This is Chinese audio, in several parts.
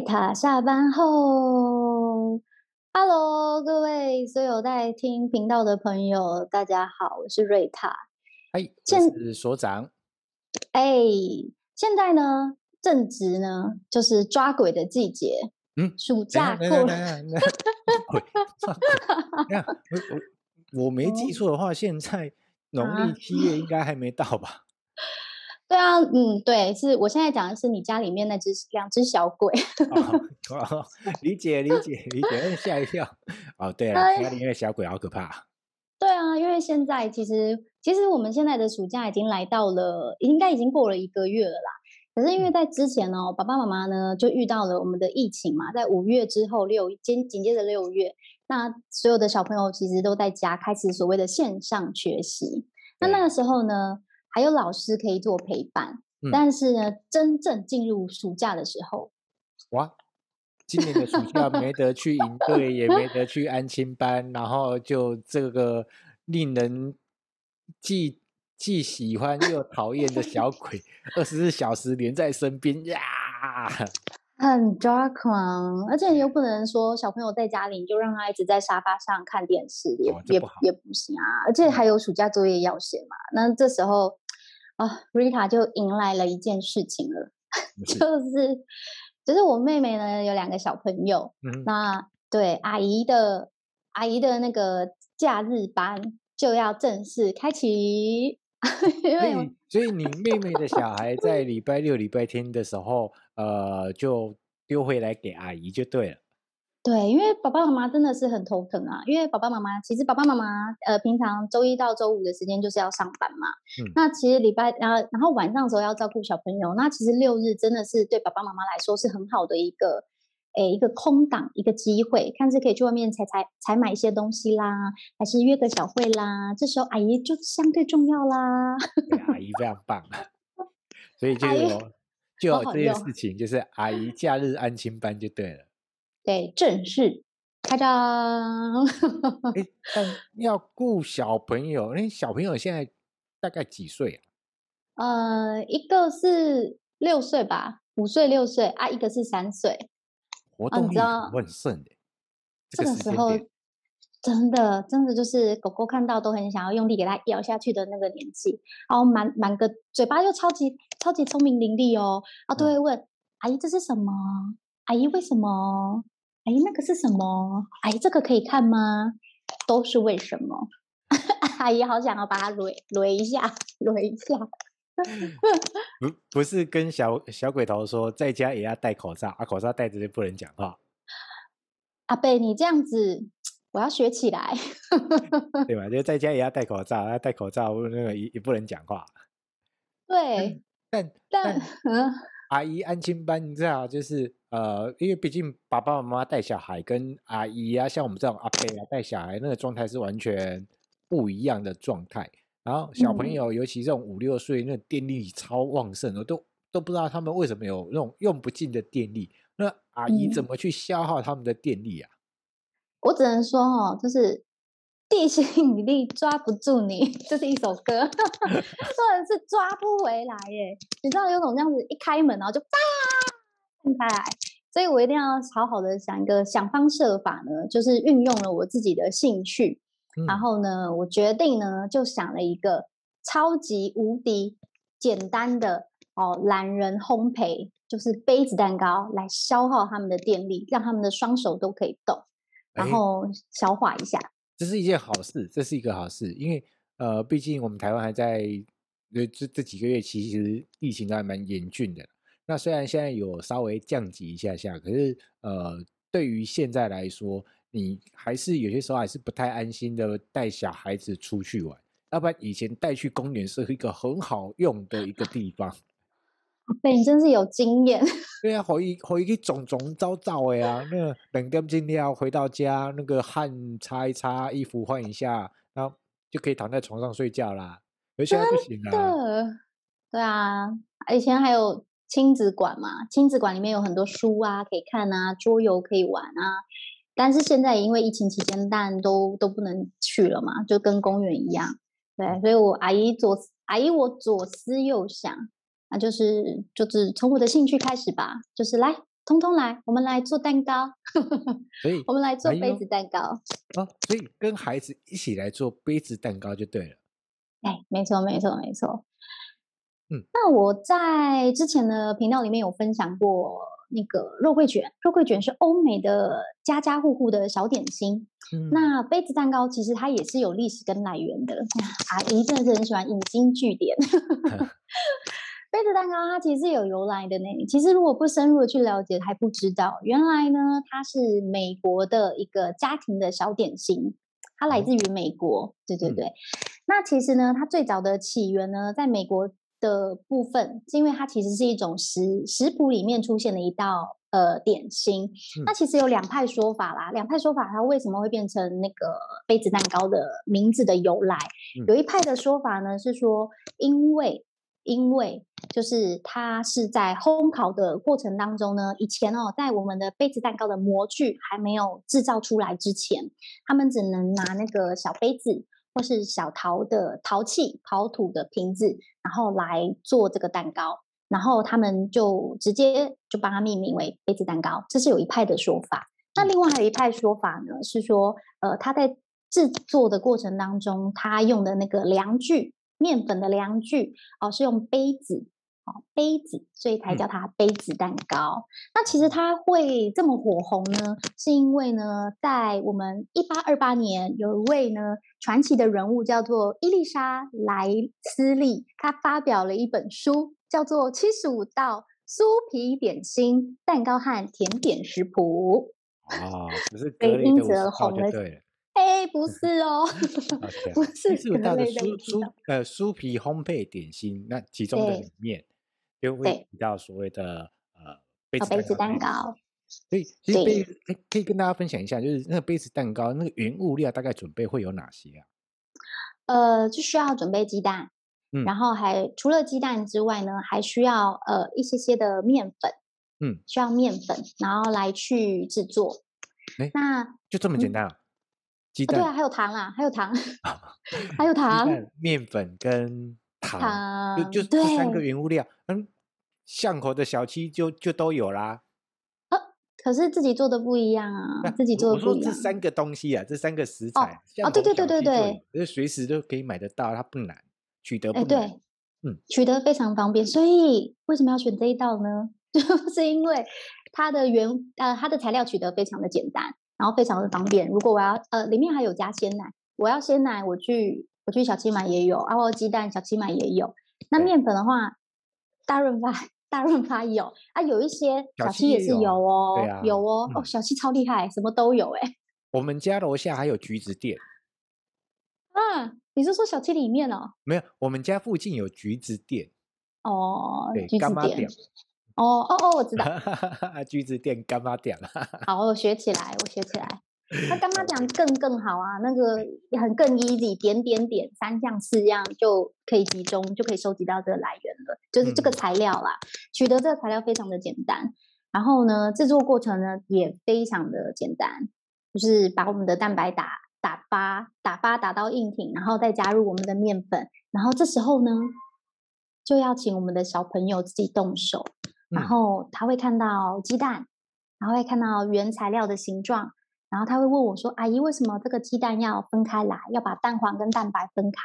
瑞塔下班后，Hello，各位所有在听频道的朋友，大家好，我是瑞塔。嗨，我是所长。哎，现在呢，正值呢，就是抓鬼的季节。嗯，暑假过了。我我没记错的话，现在农历七月应该还没到吧？对啊，嗯，对，是我现在讲的是你家里面那只两只小鬼。哦哦、理解理解理解，吓一跳。哦，对了，家里面的小鬼好可怕。对啊，因为现在其实其实我们现在的暑假已经来到了，应该已经过了一个月了啦。可是因为在之前呢，爸爸妈妈呢就遇到了我们的疫情嘛，在五月之后六紧紧接着六月，那所有的小朋友其实都在家开始所谓的线上学习。那那个时候呢？还有老师可以做陪伴，嗯、但是呢，真正进入暑假的时候，哇，今年的暑假没得去营队，也没得去安亲班，然后就这个令人既既喜欢又讨厌的小鬼，二十四小时连在身边呀。很抓狂，而且你又不能说小朋友在家里，你就让他一直在沙发上看电视，也、哦、也也不行啊。而且还有暑假作业要写嘛，那这时候啊，Rita 就迎来了一件事情了，就是就是我妹妹呢有两个小朋友，嗯、那对阿姨的阿姨的那个假日班就要正式开启。因为所以，所以你妹妹的小孩在礼拜六、礼拜天的时候，呃，就丢回来给阿姨就对了。对，因为爸爸妈妈真的是很头疼啊。因为爸爸妈妈其实爸爸妈妈呃，平常周一到周五的时间就是要上班嘛。嗯。那其实礼拜然后然后晚上的时候要照顾小朋友，那其实六日真的是对爸爸妈妈来说是很好的一个。诶，一个空档，一个机会，看是可以去外面采采采买一些东西啦，还是约个小会啦？这时候阿姨就相对重要啦。对，阿 姨非常棒，所以就有就有这件事情，就是阿姨假日安亲班就对了。对，正式开张。要顾小朋友，那小朋友现在大概几岁啊？呃，一个是六岁吧，五岁六岁啊，一个是三岁。活动力很盛的，这个时候真的真的就是狗狗看到都很想要用力给它咬下去的那个年纪，然后满满个嘴巴又超级超级聪明伶俐哦，啊都会问、嗯、阿姨这是什么？阿姨为什么？阿姨那个是什么？阿姨这个可以看吗？都是为什么？阿姨好想要把它捋捋一下，捋一下。不不是跟小小鬼头说，在家也要戴口罩啊，口罩戴着就不能讲话。阿贝，你这样子，我要学起来，对吧？就在家也要戴口罩，要戴口罩，那个也也不能讲话。对，但但，但阿姨安亲班，你知道，就是呃，因为毕竟爸爸妈妈带小孩跟阿姨啊，像我们这种阿伯啊带小孩，那个状态是完全不一样的状态。然后小朋友，尤其这种五六岁，那电力超旺盛的，都都不知道他们为什么有那种用不尽的电力。那阿姨怎么去消耗他们的电力啊？我只能说哦，就是地心引力抓不住你，这是一首歌，或者是抓不回来耶。你知道有种这样子一开门然后就啪开来，所以我一定要好好的想一个想方设法呢，就是运用了我自己的兴趣。然后呢，我决定呢，就想了一个超级无敌简单的哦，懒人烘焙，就是杯子蛋糕，来消耗他们的电力，让他们的双手都可以动，然后消化一下。这是一件好事，这是一个好事，因为呃，毕竟我们台湾还在这这几个月，其实疫情都还蛮严峻的。那虽然现在有稍微降级一下下，可是呃，对于现在来说，你还是有些时候还是不太安心的带小孩子出去玩，要不然以前带去公园是一个很好用的一个地方。对，你真是有经验。对啊，回回去肿肿糟糟的呀，那个两点钟要回到家，那个汗擦一擦，衣服换一下，然后就可以躺在床上睡觉啦。而现在不行了。对啊，以前还有亲子馆嘛，亲子馆里面有很多书啊可以看啊，桌游可以玩啊。但是现在因为疫情期间，当然都都不能去了嘛，就跟公园一样。对，所以我阿姨左阿姨我左思右想，那就是就是从我的兴趣开始吧，就是来通通来，我们来做蛋糕。所以我们来做杯子蛋糕。哦，所以跟孩子一起来做杯子蛋糕就对了。哎，没错，没错，没错。嗯，那我在之前的频道里面有分享过那个肉桂卷，肉桂卷是欧美的家家户户的小点心。嗯，那杯子蛋糕其实它也是有历史跟来源的。阿姨真的是很喜欢引经据典。杯子蛋糕它其实是有由来的呢。其实如果不深入的去了解，还不知道原来呢，它是美国的一个家庭的小点心，它来自于美国。对对对。嗯，那其实呢，它最早的起源呢，在美国。的部分是因为它其实是一种食食谱里面出现的一道呃点心，嗯、那其实有两派说法啦，两派说法它为什么会变成那个杯子蛋糕的名字的由来？嗯、有一派的说法呢是说，因为因为就是它是在烘烤的过程当中呢，以前哦在我们的杯子蛋糕的模具还没有制造出来之前，他们只能拿那个小杯子。或是小陶的陶器、陶土的瓶子，然后来做这个蛋糕，然后他们就直接就把它命名为杯子蛋糕，这是有一派的说法。那另外还有一派说法呢，是说，呃，他在制作的过程当中，他用的那个量具，面粉的量具，哦，是用杯子。杯子，所以才叫它杯子蛋糕。嗯、那其实它会这么火红呢，是因为呢，在我们一八二八年，有一位呢传奇的人物叫做伊丽莎莱斯利，她发表了一本书，叫做《七十五道酥皮点心蛋糕和甜点食谱》。哦，不是格雷的五十道就对了。哎，不是哦，Okay. 不是七十五道的酥酥呃酥皮烘焙点心，那其中的里面。就会提到所谓的呃杯子杯子蛋糕，所以其实杯对可以跟大家分享一下，就是那个杯子蛋糕那个原物料大概准备会有哪些啊？呃，就需要准备鸡蛋，嗯，然后还除了鸡蛋之外呢，还需要呃一些些的面粉，嗯，需要面粉，然后来去制作。诶那就这么简单啊？鸡蛋、对啊，还有糖啊，还有糖，还有糖，面粉跟。糖就就这三个原物料，嗯，巷口的小七就就都有啦。呃、啊，可是自己做的不一样啊，自己做的不一样。我说这三个东西啊，这三个食材，哦，哦对对对对对，就随时都可以买得到，它不难取得不难。哎，对，嗯，取得非常方便。所以为什么要选这一道呢？就是因为它的原呃它的材料取得非常的简单，然后非常的方便。如果我要呃里面还有加鲜奶，我要鲜奶我去。我去小七买也有，啊，我鸡蛋小七买也有。那面粉的话，大润发大润发有啊，有一些小七也是有哦，有，啊、有哦，嗯、哦，小七超厉害，什么都有哎。我们家楼下还有橘子店。啊，你是说小七里面哦？没有，我们家附近有橘子店。哦，对橘子店。哦哦哦，我知道。橘子店柑仔店。好，我学起来，我学起来。那干妈店更更好啊，那个也很更 easy，点点点，三项四样就可以集中，就可以收集到这个来源了，就是这个材料啦，嗯、取得这个材料非常的简单，然后呢，制作过程呢也非常的简单，就是把我们的蛋白打打发打发打到硬挺，然后再加入我们的面粉，然后这时候呢就要请我们的小朋友自己动手，然后他会看到鸡蛋，然后会看到原材料的形状。然后他会问我说：“阿姨，为什么这个鸡蛋要分开来？要把蛋黄跟蛋白分开？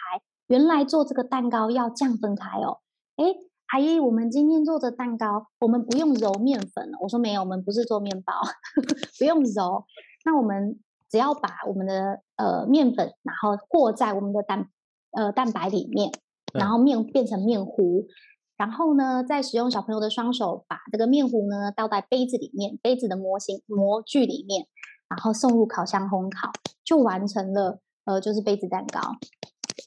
原来做这个蛋糕要这样分开哦。”哎，阿姨，我们今天做的蛋糕，我们不用揉面粉。我说没有，我们不是做面包，不用揉。那我们只要把我们的呃面粉，然后和在我们的蛋呃蛋白里面，然后面变成面糊，然后呢，再使用小朋友的双手把这个面糊呢倒在杯子里面，杯子的模型模具里面。然后送入烤箱烘烤，就完成了。呃，就是杯子蛋糕。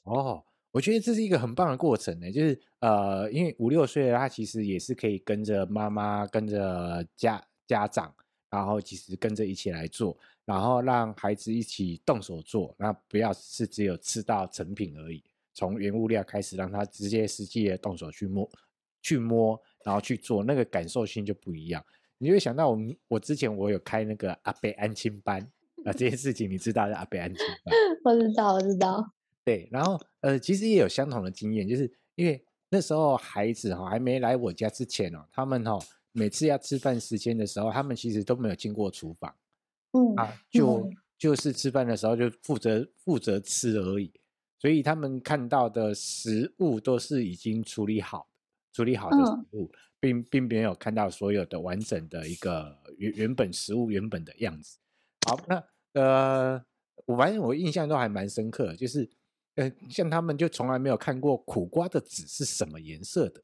哦，我觉得这是一个很棒的过程呢。就是呃，因为五六岁他其实也是可以跟着妈妈、跟着家家长，然后其实跟着一起来做，然后让孩子一起动手做。那不要是只有吃到成品而已，从原物料开始，让他直接实际的动手去摸、去摸，然后去做，那个感受性就不一样。你会想到我们，我之前我有开那个阿贝安亲班啊，这件事情你知道的阿贝安亲班？我知道，我知道。对，然后呃，其实也有相同的经验，就是因为那时候孩子哈还没来我家之前哦，他们哈每次要吃饭时间的时候，他们其实都没有进过厨房，嗯啊，就、嗯、就是吃饭的时候就负责负责吃而已，所以他们看到的食物都是已经处理好处理好的食物，嗯、并并没有看到所有的完整的一个原原本食物原本的样子。好，那呃，我反正我印象都还蛮深刻的，就是呃，像他们就从来没有看过苦瓜的籽是什么颜色的。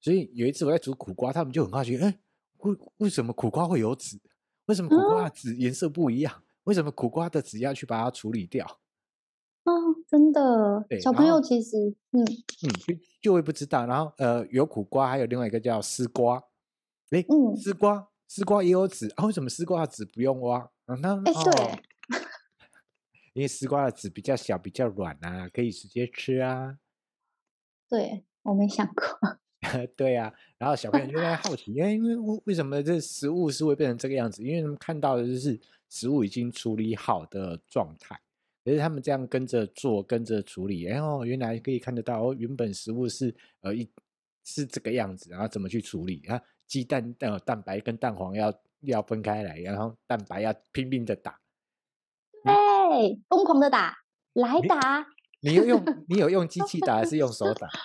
所以有一次我在煮苦瓜，他们就很好奇，哎，为为什么苦瓜会有籽？为什么苦瓜的籽颜色不一样？嗯、为什么苦瓜的籽要去把它处理掉？啊、哦，真的，小朋友其实，嗯嗯，就就会不知道。然后呃，有苦瓜，还有另外一个叫丝瓜，哎，嗯，丝瓜，丝瓜也有籽啊？为什么丝瓜的籽不用挖？啊，那哎，对、哦，因为丝瓜的籽比较小，比较软啊，可以直接吃啊。对，我没想过。对呀、啊，然后小朋友就在好奇，因为因为为为什么这食物是会变成这个样子？因为他们看到的就是食物已经处理好的状态，可是他们这样跟着做，跟着处理，然后原来可以看得到哦，原本食物是呃一是这个样子，然后怎么去处理啊？鸡蛋呃蛋白跟蛋黄要要分开来，然后蛋白要拼命的打，对，疯狂的打，来打，你，你有用你有用机器打还是用手打？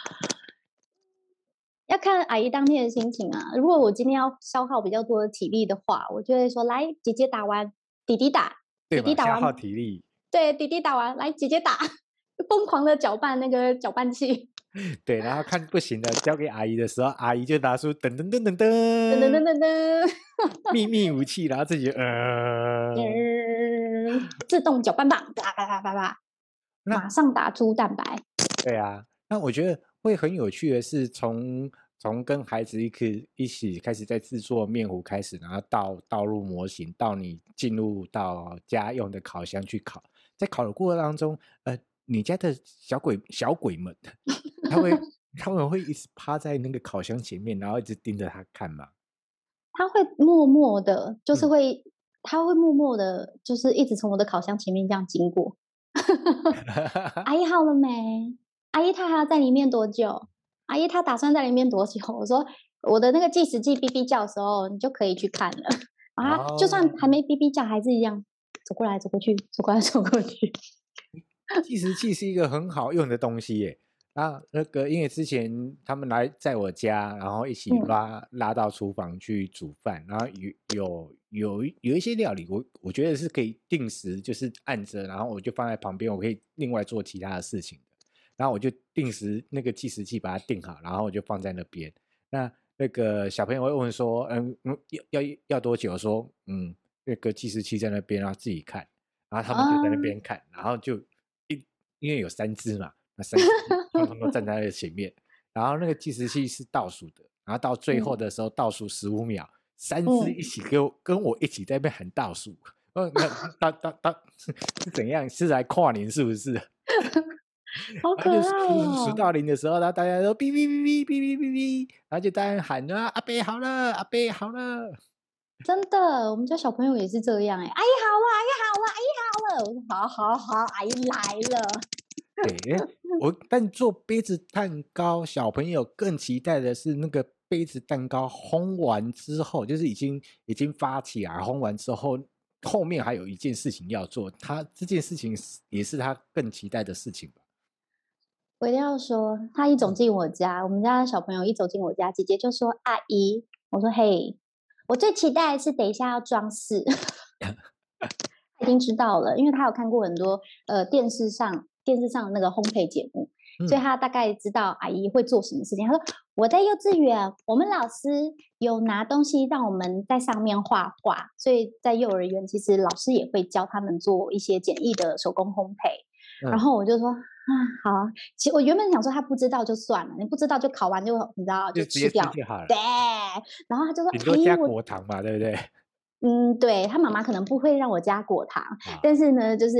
要看阿姨当天的心情啊。如果我今天要消耗比较多的体力的话，我就会说：“来，姐姐打完，弟弟打。”弟弟打完，消耗体力。对，弟弟打完，来，姐姐打，疯狂的搅拌那个搅拌器。对，然后看不行的，交给阿姨的时候，阿姨就拿出噔噔噔噔噔噔噔噔噔噔秘密武器，然后自己呃、嗯，自动搅拌棒，啪啪啪啪啪，马上打出蛋白。对啊，那我觉得。会很有趣的是从，从从跟孩子一起一起开始在制作面糊开始，然后到倒入模型，到你进入到家用的烤箱去烤，在烤的过程当中，呃，你家的小鬼小鬼们，他会 他们会一直趴在那个烤箱前面，然后一直盯着他看吗？他会默默的，就是会，嗯、他会默默的，就是一直从我的烤箱前面这样经过。阿姨好了没？阿姨，她还要在里面多久？阿姨，她打算在里面多久？我说，我的那个计时器哔哔叫的时候，你就可以去看了。啊，oh. 就算还没哔哔叫，还是一样走过来走过去，走过来走过去。计时器是一个很好用的东西耶。啊，那个因为之前他们来在我家，然后一起拉、嗯、拉到厨房去煮饭，然后有有有有一些料理，我我觉得是可以定时，就是按着，然后我就放在旁边，我可以另外做其他的事情。然后我就定时那个计时器把它定好，然后我就放在那边。那那个小朋友会问说：“嗯嗯，要要要多久？”说：“嗯，那个计时器在那边，然后自己看。”然后他们就在那边看，然后就一因为有三只嘛，那三只他们都站在那前面。然后那个计时器是倒数的，然后到 最后的时候倒数十五秒，三只一起跟我跟我一起在那边喊倒数。嗯，那当当当是怎样？是来跨年是不是？好可爱哦！数到零的时候，然后大家都哔哔哔哔哔哔哔哔，然后就大家喊啊，阿伯好了，阿伯好了。真的，我们家小朋友也是这样哎，阿姨好了，阿姨好了，阿姨好了。我说好好好，阿姨来了。对，我但做杯子蛋糕，小朋友更期待的是那个杯子蛋糕烘完之后，就是已经已经发起来，烘完之后，后面还有一件事情要做，他这件事情也是他更期待的事情吧。我一定要说，他一走进我家，我们家的小朋友一走进我家，姐姐就说：“阿姨。”我说：“嘿，我最期待的是等一下要装饰。”他已经知道了，因为他有看过很多呃电视上电视上那个烘焙节目，嗯、所以他大概知道阿姨会做什么事情。他说：“我在幼稚园，我们老师有拿东西让我们在上面画画，所以在幼儿园其实老师也会教他们做一些简易的手工烘焙。嗯”然后我就说。啊，好啊！其实我原本想说他不知道就算了，你不知道就烤完就你知道就吃掉，就好了。对，然后他就说：“你多加果糖嘛，对不对？” 嗯，对，他妈妈可能不会让我加果糖，啊、但是呢，就是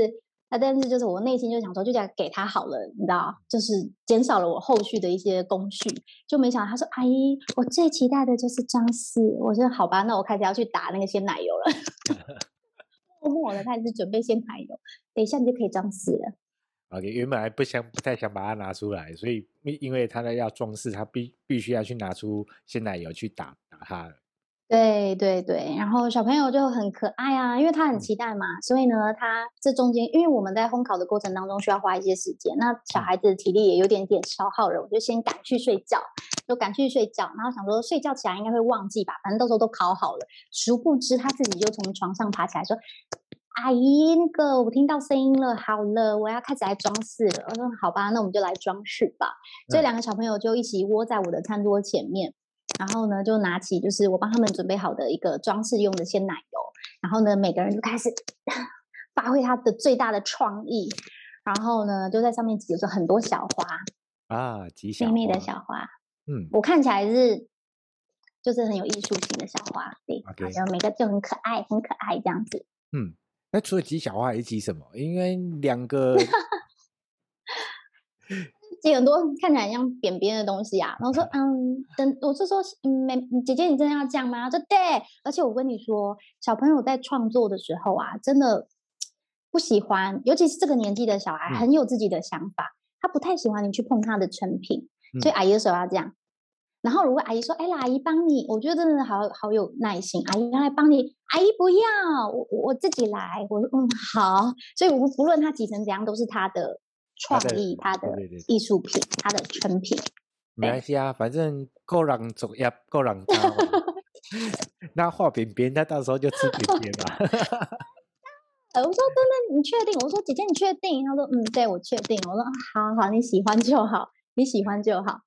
啊，但是就是我内心就想说，就这样给他好了，你知道，就是减少了我后续的一些工序。就没想到他说：“阿姨，我最期待的就是装饰。”我说：“好吧，那我开始要去打那个鲜奶油了。”默默的开始准备鲜奶油，等一下你就可以装饰了。OK，原本还不想不太想把它拿出来，所以因因为他呢要装饰，他必必须要去拿出鲜奶油去打打它。对对对，然后小朋友就很可爱啊，因为他很期待嘛，嗯、所以呢，他这中间，因为我们在烘烤的过程当中需要花一些时间，那小孩子的体力也有点点消耗了，我就先赶去睡觉，就赶去睡觉，然后想说睡觉起来应该会忘记吧，反正到时候都烤好了，殊不知他自己就从床上爬起来说：“阿姨，那个我听到声音了，好了，我要开始来装饰了。”我说：“好吧，那我们就来装饰吧。”这两个小朋友就一起窝在我的餐桌前面。然后呢，就拿起就是我帮他们准备好的一个装饰用的鲜奶油，然后呢，每个人就开始发挥他的最大的创意，然后呢，就在上面挤着很多小花啊，挤小花，美丽的小花，嗯，我看起来是就是很有艺术性的小花，对然后每个就很可爱，很可爱这样子。嗯，那除了挤小花，还挤什么？因为两个。挤很多看起来像扁扁的东西啊，然后说 嗯，等我是说，嗯，没姐姐，你真的要这样吗？说对，而且我跟你说，小朋友在创作的时候啊，真的不喜欢，尤其是这个年纪的小孩，很有自己的想法，嗯、他不太喜欢你去碰他的成品，所以阿姨的时候要这样。嗯、然后如果阿姨说，哎，阿姨帮你，我觉得真的好好有耐心，阿姨要来帮你，阿姨不要，我我自己来，我说嗯好，所以我们不论他挤成怎样，都是他的。创意，他的艺术品，他的成品，没关系啊，反正够让走也够让他。那画扁扁，他到时候就吃扁扁吧。我说真的，你确定？我说姐姐，你确定？他说嗯，对，我确定。我说好好，你喜欢就好，你喜欢就好。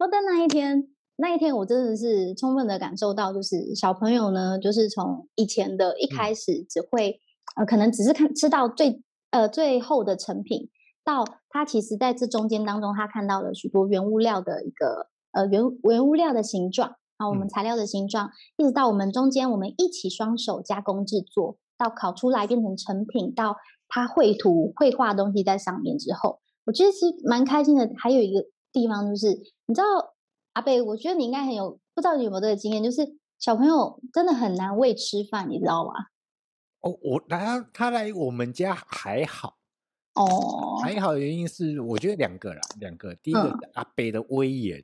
说但那一天，那一天我真的是充分的感受到，就是小朋友呢，就是从以前的一开始只会、嗯、呃，可能只是看吃到最呃最后的成品。到他其实在这中间当中，他看到了许多原物料的一个呃原原物料的形状啊，我们材料的形状，嗯、一直到我们中间我们一起双手加工制作，到烤出来变成成品，到他绘图绘画东西在上面之后，我觉得是蛮开心的。还有一个地方就是，你知道阿贝，我觉得你应该很有，不知道你有没有这个经验，就是小朋友真的很难喂吃饭，你知道吗？哦，我来他他来我们家还好。哦，还好，原因是我觉得两个啦，两个。第一个是阿伯的威严，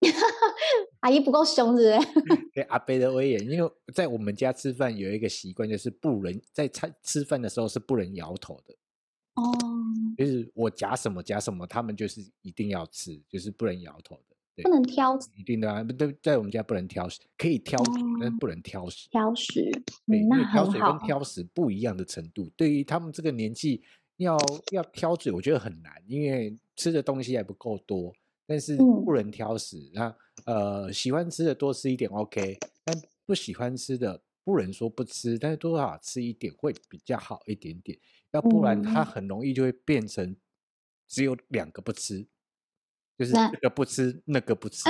嗯、阿姨不够凶，是不是？对，阿伯的威严，因为在我们家吃饭有一个习惯，就是不能在餐吃饭的时候是不能摇头的。哦，就是我夹什么夹什么，他们就是一定要吃，就是不能摇头的。对，不能挑食，一定的啊，对，在我们家不能挑食，可以挑食，哦、但是不能挑食。挑食，对，嗯、因为挑水跟挑食不一样的程度，对于他们这个年纪。要要挑嘴，我觉得很难，因为吃的东西还不够多。但是不能挑食，嗯、那呃喜欢吃的多吃一点 OK，但不喜欢吃的不能说不吃，但是多少吃一点会比较好一点点。要不然它很容易就会变成只有两个不吃，嗯、就是这个不吃那，个不 吃，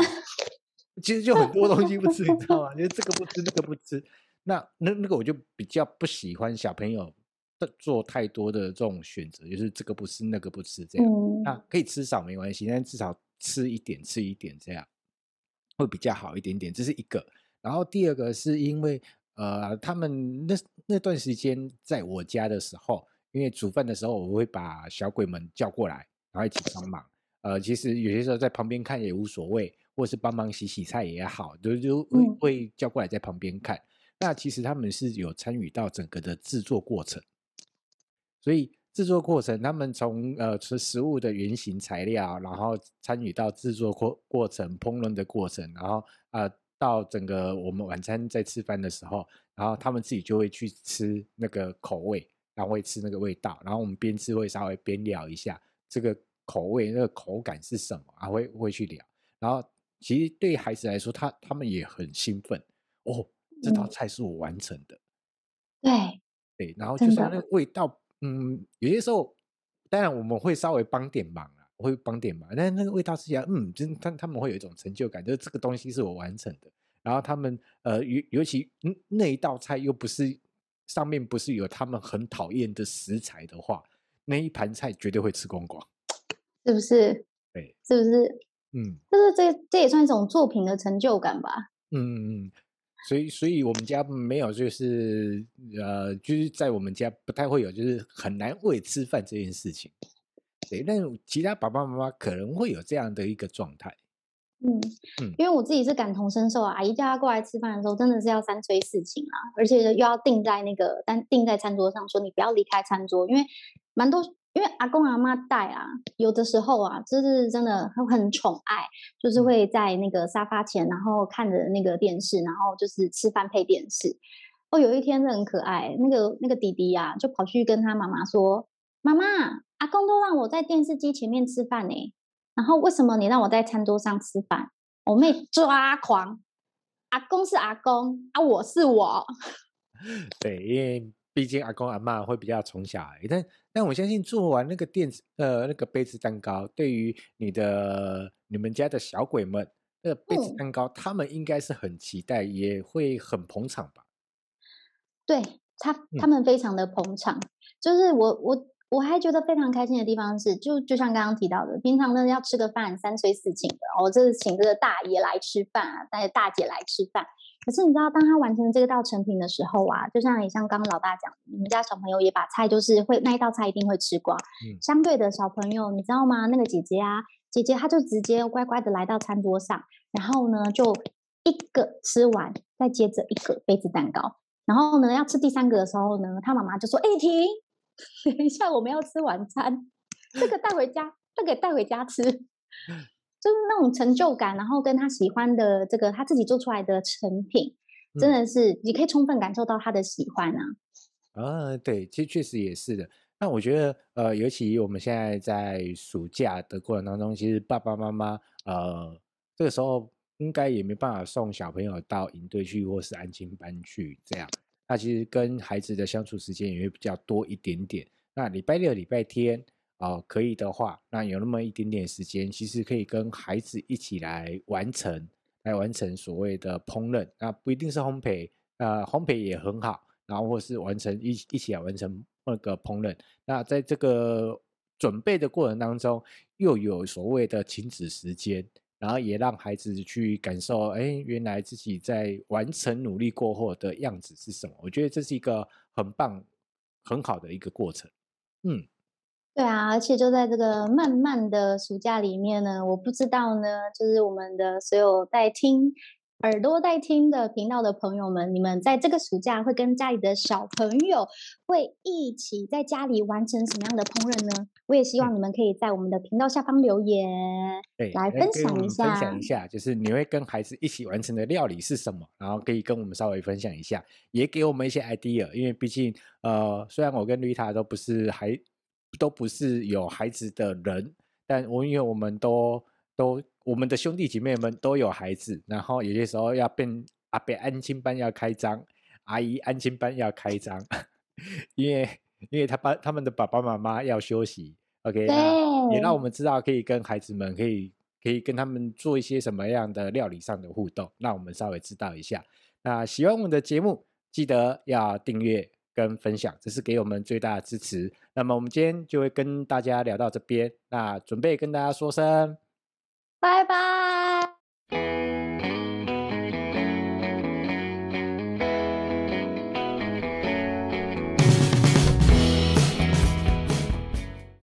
其实就很多东西不吃，你知道吗？就是这个不吃那个不吃，那那那个我就比较不喜欢小朋友。做太多的这种选择，就是这个不吃那个不吃这样，嗯、那可以吃少没关系，但至少吃一点吃一点这样会比较好一点点，这是一个。然后第二个是因为呃，他们那那段时间在我家的时候，因为煮饭的时候我会把小鬼们叫过来，然后一起帮忙。呃，其实有些时候在旁边看也无所谓，或是帮忙洗洗菜也好，就就会会叫过来在旁边看。嗯、那其实他们是有参与到整个的制作过程。所以制作过程，他们从呃从食物的原型材料，然后参与到制作过过程、烹饪的过程，然后呃到整个我们晚餐在吃饭的时候，然后他们自己就会去吃那个口味，然后会吃那个味道，然后我们边吃会稍微边聊一下这个口味、那个口感是什么，还会会去聊。然后其实对孩子来说，他他们也很兴奋哦，这道菜是我完成的。对对，然后就算那个味道。嗯，有些时候，当然我们会稍微帮点忙啊，我会帮点忙，但是那个味道吃起来，嗯，真他他们会有一种成就感，就是这个东西是我完成的。然后他们呃，尤尤其那一道菜又不是上面不是有他们很讨厌的食材的话，那一盘菜绝对会吃光光，是不是？对，是不是？嗯，就是这这也算一种作品的成就感吧。嗯嗯嗯。所以，所以我们家没有，就是呃，就是在我们家不太会有，就是很难喂吃饭这件事情。对，但其他爸爸妈妈可能会有这样的一个状态。嗯嗯，因为我自己是感同身受啊，阿姨叫他过来吃饭的时候，真的是要三催四请啊，而且又要定在那个单定在餐桌上，说你不要离开餐桌，因为蛮多，因为阿公阿妈带啊，有的时候啊，就是真的很很宠爱，就是会在那个沙发前，然后看着那个电视，然后就是吃饭配电视。哦，有一天是很可爱，那个那个弟弟呀、啊，就跑去跟他妈妈说：“妈妈，阿公都让我在电视机前面吃饭呢。”然后为什么你让我在餐桌上吃饭？我妹抓狂，阿公是阿公啊，我是我。对，因为毕竟阿公阿妈会比较宠小孩，但但我相信做完那个电子呃那个杯子蛋糕，对于你的你们家的小鬼们，那个杯子蛋糕，嗯、他们应该是很期待，也会很捧场吧？对他，他们非常的捧场，嗯、就是我我。我还觉得非常开心的地方是，就就像刚刚提到的，平常呢要吃个饭三催四请的，哦，这是请这个大爷来吃饭啊，带大姐来吃饭。可是你知道，当他完成这个道成品的时候啊，就像你像刚刚老大讲，你们家小朋友也把菜就是会那一道菜一定会吃光。嗯。相对的小朋友，你知道吗？那个姐姐啊，姐姐她就直接乖乖的来到餐桌上，然后呢就一个吃完，再接着一个杯子蛋糕，然后呢要吃第三个的时候呢，他妈妈就说：“哎，停。” 等一下，我们要吃晚餐，这个带回家，这个带回家吃，就是那种成就感，然后跟他喜欢的这个他自己做出来的成品，真的是、嗯、你可以充分感受到他的喜欢啊。啊，对，其实确实也是的。那我觉得，呃，尤其我们现在在暑假的过程当中，其实爸爸妈妈，呃，这个时候应该也没办法送小朋友到营队去，或是安亲班去这样。那其实跟孩子的相处时间也会比较多一点点。那礼拜六、礼拜天啊、呃，可以的话，那有那么一点点时间，其实可以跟孩子一起来完成，来完成所谓的烹饪。那不一定是烘焙，呃，烘焙也很好。然后或是完成一一起来完成那个烹饪。那在这个准备的过程当中，又有所谓的亲子时间。然后也让孩子去感受，哎，原来自己在完成努力过后的样子是什么？我觉得这是一个很棒、很好的一个过程。嗯，对啊，而且就在这个漫漫的暑假里面呢，我不知道呢，就是我们的所有在听。耳朵在听的频道的朋友们，你们在这个暑假会跟家里的小朋友会一起在家里完成什么样的烹饪呢？我也希望你们可以在我们的频道下方留言，对，来分享一下，分享一下，就是你会跟孩子一起完成的料理是什么，然后可以跟我们稍微分享一下，也给我们一些 idea，因为毕竟呃，虽然我跟丽塔都不是孩，都不是有孩子的人，但我因为我们都。都，我们的兄弟姐妹们都有孩子，然后有些时候要变阿伯安亲班要开张，阿姨安亲班要开张，因为因为他爸他们的爸爸妈妈要休息，OK，那也让我们知道可以跟孩子们可以可以跟他们做一些什么样的料理上的互动，那我们稍微知道一下。那喜欢我们的节目，记得要订阅跟分享，这是给我们最大的支持。那么我们今天就会跟大家聊到这边，那准备跟大家说声。拜拜。